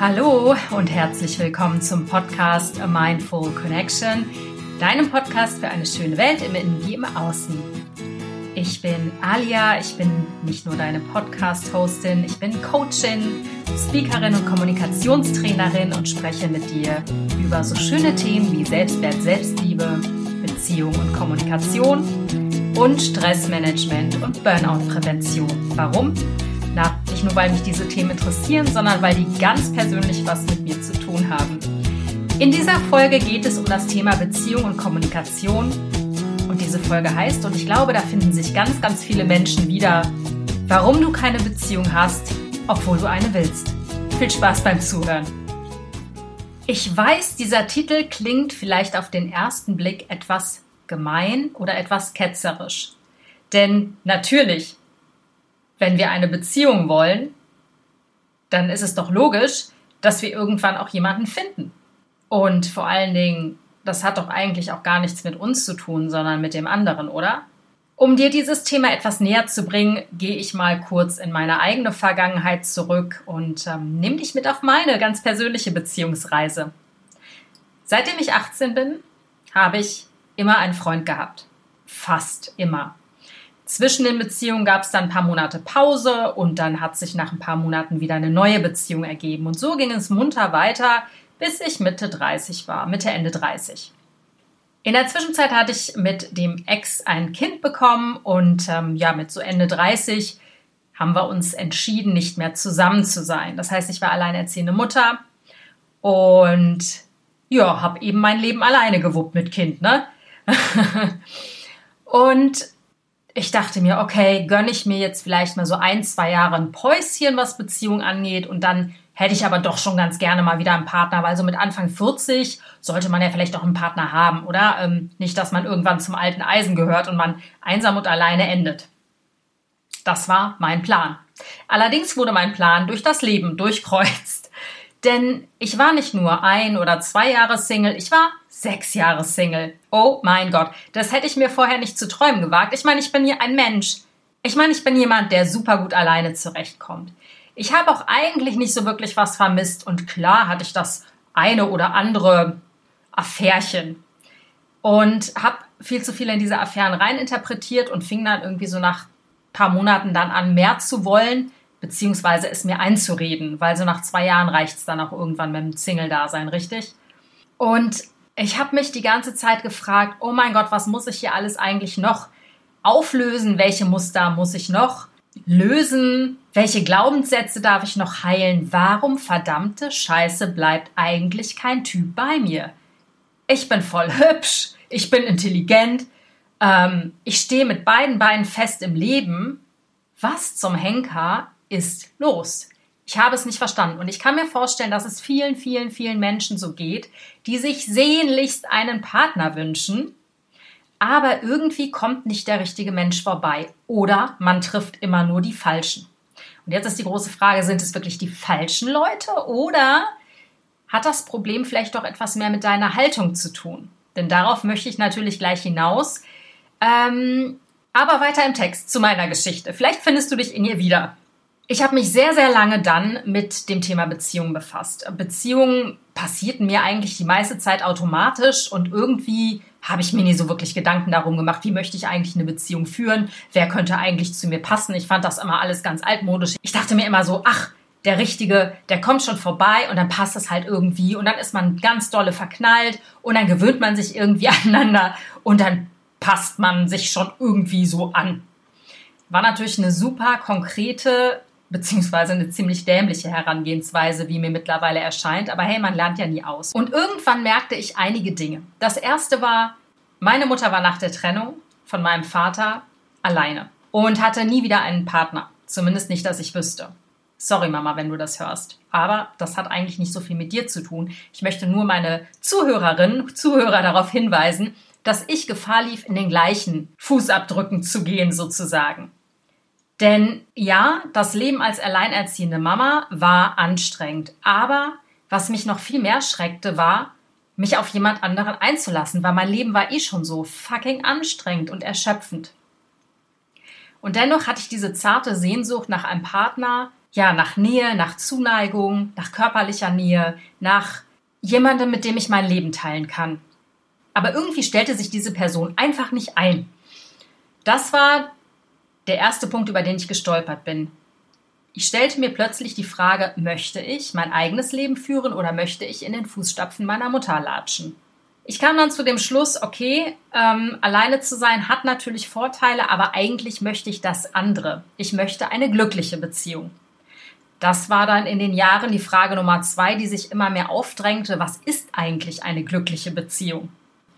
Hallo und herzlich willkommen zum Podcast A Mindful Connection, deinem Podcast für eine schöne Welt im Innen wie im Außen. Ich bin Alia, ich bin nicht nur deine Podcast-Hostin, ich bin Coachin, Speakerin und Kommunikationstrainerin und spreche mit dir über so schöne Themen wie Selbstwert, Selbstliebe, Beziehung und Kommunikation und Stressmanagement und Burnout-Prävention. Warum? Nicht nur, weil mich diese Themen interessieren, sondern weil die ganz persönlich was mit mir zu tun haben. In dieser Folge geht es um das Thema Beziehung und Kommunikation. Und diese Folge heißt, und ich glaube, da finden sich ganz, ganz viele Menschen wieder, warum du keine Beziehung hast, obwohl du eine willst. Viel Spaß beim Zuhören. Ich weiß, dieser Titel klingt vielleicht auf den ersten Blick etwas gemein oder etwas ketzerisch. Denn natürlich, wenn wir eine Beziehung wollen, dann ist es doch logisch, dass wir irgendwann auch jemanden finden. Und vor allen Dingen, das hat doch eigentlich auch gar nichts mit uns zu tun, sondern mit dem anderen, oder? Um dir dieses Thema etwas näher zu bringen, gehe ich mal kurz in meine eigene Vergangenheit zurück und ähm, nimm dich mit auf meine ganz persönliche Beziehungsreise. Seitdem ich 18 bin, habe ich immer einen Freund gehabt. Fast immer. Zwischen den Beziehungen gab es dann ein paar Monate Pause und dann hat sich nach ein paar Monaten wieder eine neue Beziehung ergeben. Und so ging es munter weiter, bis ich Mitte 30 war, Mitte, Ende 30. In der Zwischenzeit hatte ich mit dem Ex ein Kind bekommen und ähm, ja, mit so Ende 30 haben wir uns entschieden, nicht mehr zusammen zu sein. Das heißt, ich war alleinerziehende Mutter und ja, habe eben mein Leben alleine gewuppt mit Kind, ne? und ich dachte mir, okay, gönne ich mir jetzt vielleicht mal so ein, zwei Jahre ein Päuschen, was Beziehung angeht und dann hätte ich aber doch schon ganz gerne mal wieder einen Partner, weil so mit Anfang 40 sollte man ja vielleicht auch einen Partner haben, oder? Ähm, nicht, dass man irgendwann zum alten Eisen gehört und man einsam und alleine endet. Das war mein Plan. Allerdings wurde mein Plan durch das Leben durchkreuzt. Denn ich war nicht nur ein oder zwei Jahre Single, ich war Sechs Jahre Single. Oh mein Gott, das hätte ich mir vorher nicht zu träumen gewagt. Ich meine, ich bin hier ein Mensch. Ich meine, ich bin jemand, der super gut alleine zurechtkommt. Ich habe auch eigentlich nicht so wirklich was vermisst und klar hatte ich das eine oder andere Affärchen und habe viel zu viel in diese Affären reininterpretiert und fing dann irgendwie so nach ein paar Monaten dann an, mehr zu wollen, beziehungsweise es mir einzureden, weil so nach zwei Jahren reicht es dann auch irgendwann mit dem Single-Dasein, richtig? Und ich habe mich die ganze Zeit gefragt, oh mein Gott, was muss ich hier alles eigentlich noch auflösen? Welche Muster muss ich noch lösen? Welche Glaubenssätze darf ich noch heilen? Warum verdammte Scheiße bleibt eigentlich kein Typ bei mir? Ich bin voll hübsch, ich bin intelligent, ähm, ich stehe mit beiden Beinen fest im Leben. Was zum Henker ist los? Ich habe es nicht verstanden. Und ich kann mir vorstellen, dass es vielen, vielen, vielen Menschen so geht, die sich sehnlichst einen Partner wünschen, aber irgendwie kommt nicht der richtige Mensch vorbei. Oder man trifft immer nur die Falschen. Und jetzt ist die große Frage, sind es wirklich die falschen Leute oder hat das Problem vielleicht doch etwas mehr mit deiner Haltung zu tun? Denn darauf möchte ich natürlich gleich hinaus. Ähm, aber weiter im Text zu meiner Geschichte. Vielleicht findest du dich in ihr wieder. Ich habe mich sehr, sehr lange dann mit dem Thema Beziehungen befasst. Beziehungen passierten mir eigentlich die meiste Zeit automatisch und irgendwie habe ich mir nie so wirklich Gedanken darum gemacht, wie möchte ich eigentlich eine Beziehung führen, wer könnte eigentlich zu mir passen. Ich fand das immer alles ganz altmodisch. Ich dachte mir immer so, ach, der Richtige, der kommt schon vorbei und dann passt es halt irgendwie und dann ist man ganz dolle verknallt und dann gewöhnt man sich irgendwie aneinander und dann passt man sich schon irgendwie so an. War natürlich eine super konkrete beziehungsweise eine ziemlich dämliche Herangehensweise, wie mir mittlerweile erscheint. Aber hey, man lernt ja nie aus. Und irgendwann merkte ich einige Dinge. Das erste war, meine Mutter war nach der Trennung von meinem Vater alleine und hatte nie wieder einen Partner. Zumindest nicht, dass ich wüsste. Sorry, Mama, wenn du das hörst. Aber das hat eigentlich nicht so viel mit dir zu tun. Ich möchte nur meine Zuhörerinnen, Zuhörer darauf hinweisen, dass ich Gefahr lief, in den gleichen Fußabdrücken zu gehen, sozusagen. Denn ja, das Leben als alleinerziehende Mama war anstrengend. Aber was mich noch viel mehr schreckte, war, mich auf jemand anderen einzulassen, weil mein Leben war eh schon so fucking anstrengend und erschöpfend. Und dennoch hatte ich diese zarte Sehnsucht nach einem Partner, ja, nach Nähe, nach Zuneigung, nach körperlicher Nähe, nach jemandem, mit dem ich mein Leben teilen kann. Aber irgendwie stellte sich diese Person einfach nicht ein. Das war der erste Punkt, über den ich gestolpert bin. Ich stellte mir plötzlich die Frage, möchte ich mein eigenes Leben führen oder möchte ich in den Fußstapfen meiner Mutter latschen? Ich kam dann zu dem Schluss, okay, ähm, alleine zu sein hat natürlich Vorteile, aber eigentlich möchte ich das andere. Ich möchte eine glückliche Beziehung. Das war dann in den Jahren die Frage Nummer zwei, die sich immer mehr aufdrängte. Was ist eigentlich eine glückliche Beziehung?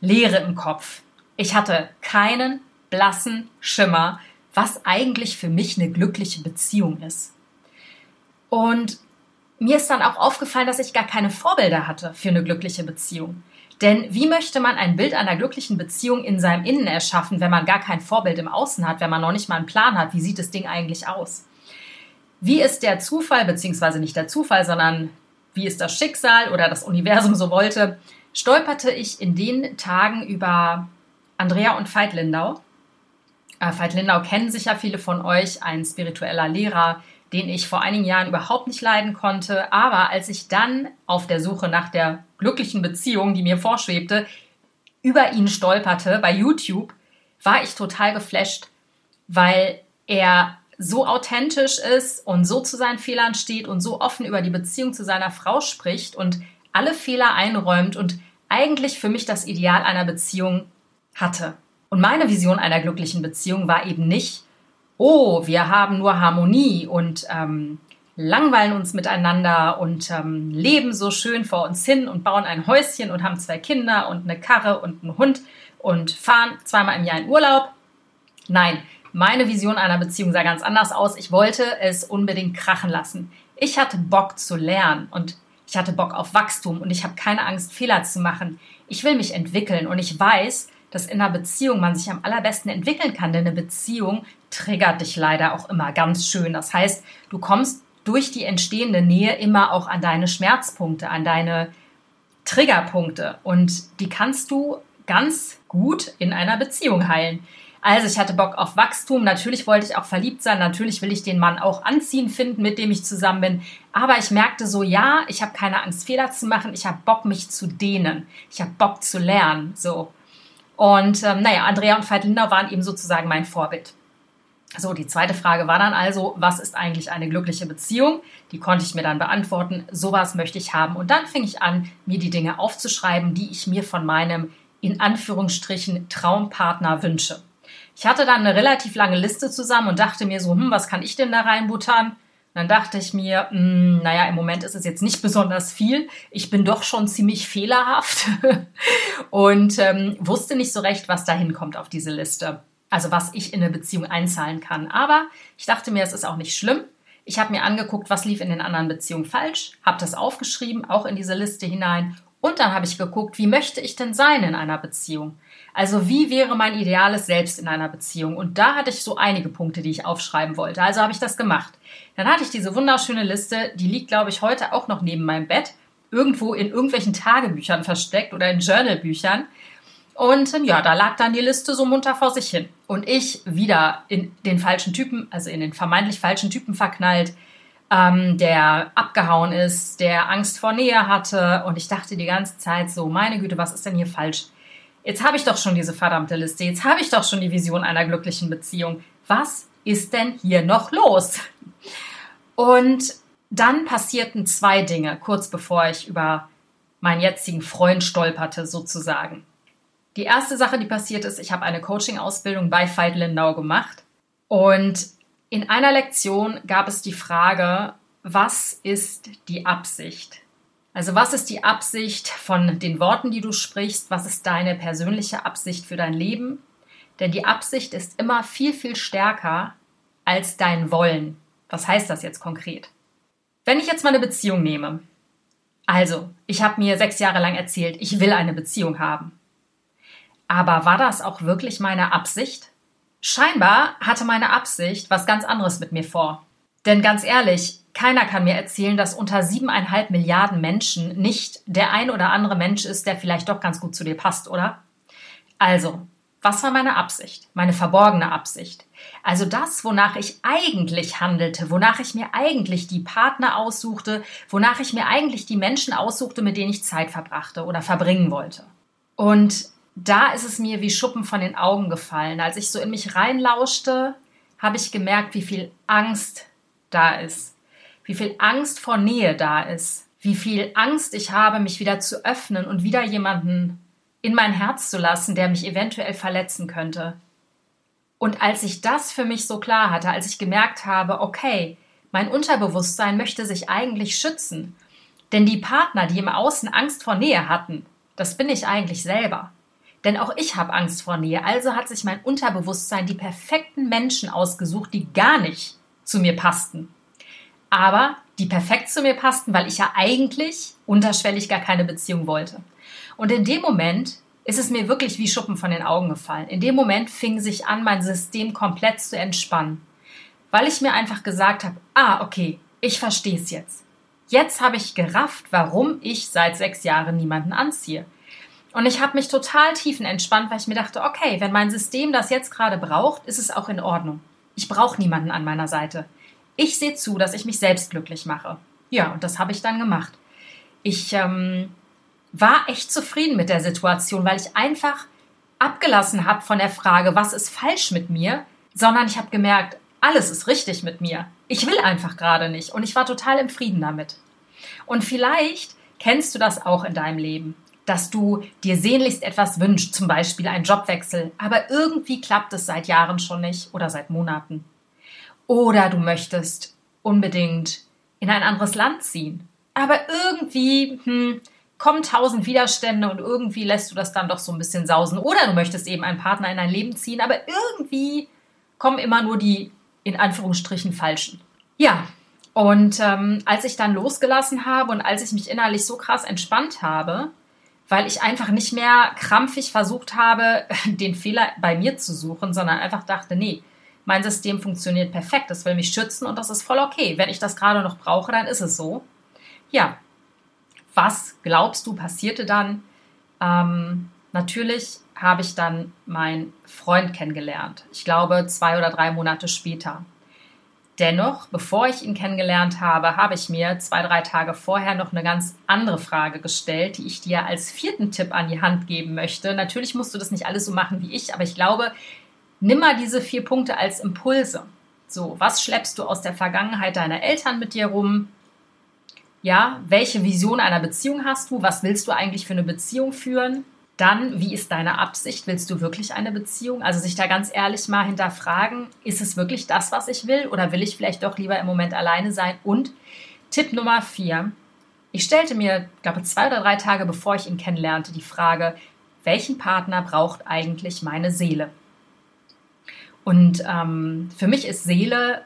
Leere im Kopf. Ich hatte keinen blassen Schimmer, was eigentlich für mich eine glückliche Beziehung ist. Und mir ist dann auch aufgefallen, dass ich gar keine Vorbilder hatte für eine glückliche Beziehung. Denn wie möchte man ein Bild einer glücklichen Beziehung in seinem Innen erschaffen, wenn man gar kein Vorbild im Außen hat, wenn man noch nicht mal einen Plan hat, wie sieht das Ding eigentlich aus? Wie ist der Zufall, beziehungsweise nicht der Zufall, sondern wie ist das Schicksal oder das Universum so wollte, stolperte ich in den Tagen über Andrea und Veit Lindau. Äh, Veit Lindau kennen sicher viele von euch, ein spiritueller Lehrer, den ich vor einigen Jahren überhaupt nicht leiden konnte. Aber als ich dann auf der Suche nach der glücklichen Beziehung, die mir vorschwebte, über ihn stolperte bei YouTube, war ich total geflasht, weil er so authentisch ist und so zu seinen Fehlern steht und so offen über die Beziehung zu seiner Frau spricht und alle Fehler einräumt und eigentlich für mich das Ideal einer Beziehung hatte. Und meine Vision einer glücklichen Beziehung war eben nicht, oh, wir haben nur Harmonie und ähm, langweilen uns miteinander und ähm, leben so schön vor uns hin und bauen ein Häuschen und haben zwei Kinder und eine Karre und einen Hund und fahren zweimal im Jahr in Urlaub. Nein, meine Vision einer Beziehung sah ganz anders aus. Ich wollte es unbedingt krachen lassen. Ich hatte Bock zu lernen und ich hatte Bock auf Wachstum und ich habe keine Angst, Fehler zu machen. Ich will mich entwickeln und ich weiß, dass in einer Beziehung man sich am allerbesten entwickeln kann, denn eine Beziehung triggert dich leider auch immer ganz schön. Das heißt, du kommst durch die entstehende Nähe immer auch an deine Schmerzpunkte, an deine Triggerpunkte und die kannst du ganz gut in einer Beziehung heilen. Also ich hatte Bock auf Wachstum, natürlich wollte ich auch verliebt sein, natürlich will ich den Mann auch anziehen finden, mit dem ich zusammen bin, aber ich merkte so, ja, ich habe keine Angst, Fehler zu machen, ich habe Bock, mich zu dehnen, ich habe Bock zu lernen, so. Und ähm, naja, Andrea und Veit Lindau waren eben sozusagen mein Vorbild. So, die zweite Frage war dann also, was ist eigentlich eine glückliche Beziehung? Die konnte ich mir dann beantworten. Sowas möchte ich haben. Und dann fing ich an, mir die Dinge aufzuschreiben, die ich mir von meinem in Anführungsstrichen Traumpartner wünsche. Ich hatte dann eine relativ lange Liste zusammen und dachte mir so, hm, was kann ich denn da reinbuttern? Dann dachte ich mir, mh, hm, naja, im Moment ist es jetzt nicht besonders viel. Ich bin doch schon ziemlich fehlerhaft und ähm, wusste nicht so recht, was da hinkommt auf diese Liste. Also was ich in eine Beziehung einzahlen kann. Aber ich dachte mir, es ist auch nicht schlimm. Ich habe mir angeguckt, was lief in den anderen Beziehungen falsch, habe das aufgeschrieben, auch in diese Liste hinein. Und dann habe ich geguckt, wie möchte ich denn sein in einer Beziehung? Also wie wäre mein ideales Selbst in einer Beziehung? Und da hatte ich so einige Punkte, die ich aufschreiben wollte. Also habe ich das gemacht. Dann hatte ich diese wunderschöne Liste, die liegt, glaube ich, heute auch noch neben meinem Bett, irgendwo in irgendwelchen Tagebüchern versteckt oder in Journalbüchern. Und ähm, ja, da lag dann die Liste so munter vor sich hin. Und ich wieder in den falschen Typen, also in den vermeintlich falschen Typen verknallt, ähm, der abgehauen ist, der Angst vor Nähe hatte. Und ich dachte die ganze Zeit so, meine Güte, was ist denn hier falsch? Jetzt habe ich doch schon diese verdammte Liste. Jetzt habe ich doch schon die Vision einer glücklichen Beziehung. Was ist denn hier noch los? Und dann passierten zwei Dinge, kurz bevor ich über meinen jetzigen Freund stolperte, sozusagen. Die erste Sache, die passiert ist, ich habe eine Coaching-Ausbildung bei Veit Lindau gemacht. Und in einer Lektion gab es die Frage, was ist die Absicht? Also was ist die Absicht von den Worten, die du sprichst? Was ist deine persönliche Absicht für dein Leben? Denn die Absicht ist immer viel, viel stärker als dein Wollen. Was heißt das jetzt konkret? Wenn ich jetzt mal eine Beziehung nehme. Also, ich habe mir sechs Jahre lang erzählt, ich will eine Beziehung haben. Aber war das auch wirklich meine Absicht? Scheinbar hatte meine Absicht was ganz anderes mit mir vor. Denn ganz ehrlich, keiner kann mir erzählen, dass unter siebeneinhalb Milliarden Menschen nicht der ein oder andere Mensch ist, der vielleicht doch ganz gut zu dir passt, oder? Also, Was war meine Absicht? Meine verborgene Absicht. Also das, wonach ich eigentlich handelte, wonach ich mir eigentlich die Partner aussuchte, wonach ich mir eigentlich die Menschen aussuchte, mit denen ich Zeit verbrachte oder verbringen wollte. Und da ist es mir wie Schuppen von den Augen gefallen. Als ich so in mich reinlauschte, habe ich gemerkt, wie viel Angst da ist, wie viel Angst vor Nähe da ist, wie viel Angst ich habe, mich wieder zu öffnen und wieder jemanden in mein Herz zu lassen, der mich eventuell verletzen könnte. Und als ich das für mich so klar hatte, als ich gemerkt habe, okay, mein Unterbewusstsein möchte sich eigentlich schützen, denn die Partner, die im Außen Angst vor Nähe hatten, das bin ich eigentlich selber. Denn auch ich habe Angst vor Nähe, also hat sich mein Unterbewusstsein die perfekten Menschen ausgesucht, die gar nicht zu mir passten. Aber die perfekt zu mir passten, weil ich ja eigentlich unterschwellig gar keine Beziehung wollte. Und in dem Moment ist es mir wirklich wie Schuppen von den Augen gefallen. In dem Moment fing sich an, mein System komplett zu entspannen. Weil ich mir einfach gesagt habe, ah, okay, ich verstehe es jetzt. Jetzt habe ich gerafft, warum ich seit sechs Jahren niemanden anziehe. Und ich habe mich total tiefenentspannt, weil ich mir dachte, okay, wenn mein System das jetzt gerade braucht, ist es auch in Ordnung. Ich brauche niemanden an meiner Seite. Ich sehe zu, dass ich mich selbst glücklich mache. Ja, und das habe ich dann gemacht. Ich ähm, war echt zufrieden mit der Situation, weil ich einfach abgelassen habe von der Frage, was ist falsch mit mir, sondern ich habe gemerkt, alles ist richtig mit mir. Ich will einfach gerade nicht und ich war total im Frieden damit. Und vielleicht kennst du das auch in deinem Leben, dass du dir sehnlichst etwas wünschst, zum Beispiel einen Jobwechsel, aber irgendwie klappt es seit Jahren schon nicht oder seit Monaten. Oder du möchtest unbedingt in ein anderes Land ziehen, aber irgendwie hm, kommen tausend Widerstände und irgendwie lässt du das dann doch so ein bisschen sausen. Oder du möchtest eben einen Partner in dein Leben ziehen, aber irgendwie kommen immer nur die in Anführungsstrichen falschen. Ja, und ähm, als ich dann losgelassen habe und als ich mich innerlich so krass entspannt habe, weil ich einfach nicht mehr krampfig versucht habe, den Fehler bei mir zu suchen, sondern einfach dachte, nee, mein System funktioniert perfekt, es will mich schützen und das ist voll okay. Wenn ich das gerade noch brauche, dann ist es so. Ja, was glaubst du passierte dann? Ähm, natürlich habe ich dann meinen Freund kennengelernt. Ich glaube, zwei oder drei Monate später. Dennoch, bevor ich ihn kennengelernt habe, habe ich mir zwei, drei Tage vorher noch eine ganz andere Frage gestellt, die ich dir als vierten Tipp an die Hand geben möchte. Natürlich musst du das nicht alles so machen wie ich, aber ich glaube, nimm mal diese vier Punkte als Impulse. So, was schleppst du aus der Vergangenheit deiner Eltern mit dir rum? Ja, welche Vision einer Beziehung hast du? Was willst du eigentlich für eine Beziehung führen? Dann, wie ist deine Absicht? Willst du wirklich eine Beziehung? Also sich da ganz ehrlich mal hinterfragen, ist es wirklich das, was ich will? Oder will ich vielleicht doch lieber im Moment alleine sein? Und Tipp Nummer vier. Ich stellte mir, glaube zwei oder drei Tage bevor ich ihn kennenlernte, die Frage, welchen Partner braucht eigentlich meine Seele? Und ähm, für mich ist Seele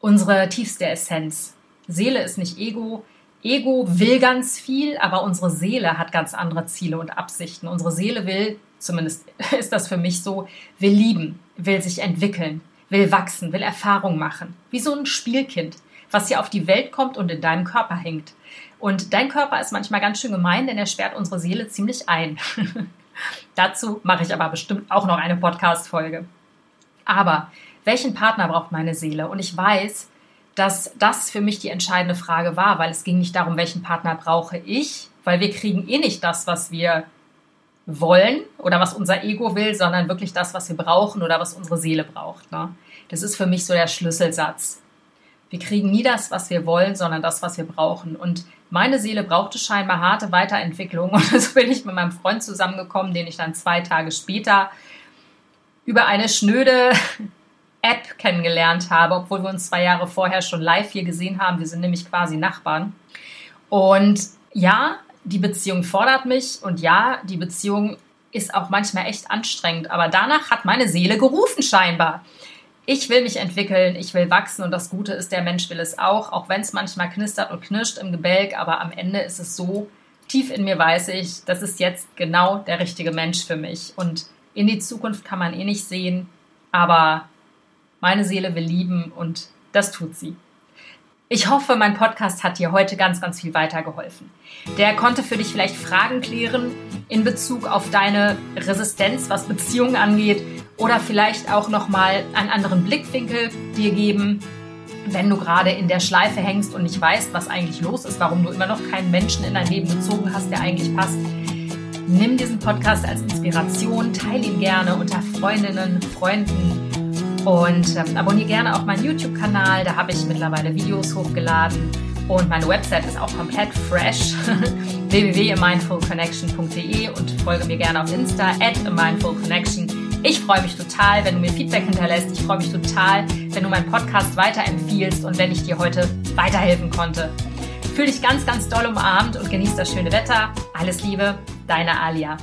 unsere tiefste Essenz. Seele ist nicht Ego. Ego will ganz viel, aber unsere Seele hat ganz andere Ziele und Absichten. Unsere Seele will, zumindest ist das für mich so, will lieben, will sich entwickeln, will wachsen, will Erfahrung machen. Wie so ein Spielkind, was hier auf die Welt kommt und in deinem Körper hängt. Und dein Körper ist manchmal ganz schön gemein, denn er sperrt unsere Seele ziemlich ein. Dazu mache ich aber bestimmt auch noch eine Podcast-Folge. Aber welchen Partner braucht meine Seele? Und ich weiß, dass das für mich die entscheidende Frage war, weil es ging nicht darum, welchen Partner brauche ich, weil wir kriegen eh nicht das, was wir wollen oder was unser Ego will, sondern wirklich das, was wir brauchen oder was unsere Seele braucht. Ne? Das ist für mich so der Schlüsselsatz. Wir kriegen nie das, was wir wollen, sondern das, was wir brauchen. Und meine Seele brauchte scheinbar harte Weiterentwicklung. Und so bin ich mit meinem Freund zusammengekommen, den ich dann zwei Tage später über eine schnöde App kennengelernt habe, obwohl wir uns zwei Jahre vorher schon live hier gesehen haben. Wir sind nämlich quasi Nachbarn. Und ja, die Beziehung fordert mich und ja, die Beziehung ist auch manchmal echt anstrengend, aber danach hat meine Seele gerufen scheinbar. Ich will mich entwickeln, ich will wachsen und das Gute ist, der Mensch will es auch, auch wenn es manchmal knistert und knirscht im Gebälk, aber am Ende ist es so, tief in mir weiß ich, das ist jetzt genau der richtige Mensch für mich und in die Zukunft kann man eh nicht sehen, aber meine Seele will lieben und das tut sie. Ich hoffe, mein Podcast hat dir heute ganz, ganz viel weitergeholfen. Der konnte für dich vielleicht Fragen klären in Bezug auf deine Resistenz, was Beziehungen angeht, oder vielleicht auch nochmal einen anderen Blickwinkel dir geben, wenn du gerade in der Schleife hängst und nicht weißt, was eigentlich los ist, warum du immer noch keinen Menschen in dein Leben gezogen hast, der eigentlich passt. Nimm diesen Podcast als Inspiration, teile ihn gerne unter Freundinnen, Freunden und ähm, abonniere gerne auch meinen YouTube-Kanal. Da habe ich mittlerweile Videos hochgeladen und meine Website ist auch komplett fresh. www.mindfulconnection.de und folge mir gerne auf Insta at mindfulconnection. Ich freue mich total, wenn du mir Feedback hinterlässt. Ich freue mich total, wenn du meinen Podcast weiterempfiehlst und wenn ich dir heute weiterhelfen konnte. Fühl dich ganz, ganz doll umarmt und genieß das schöne Wetter. Alles Liebe, deine Alia.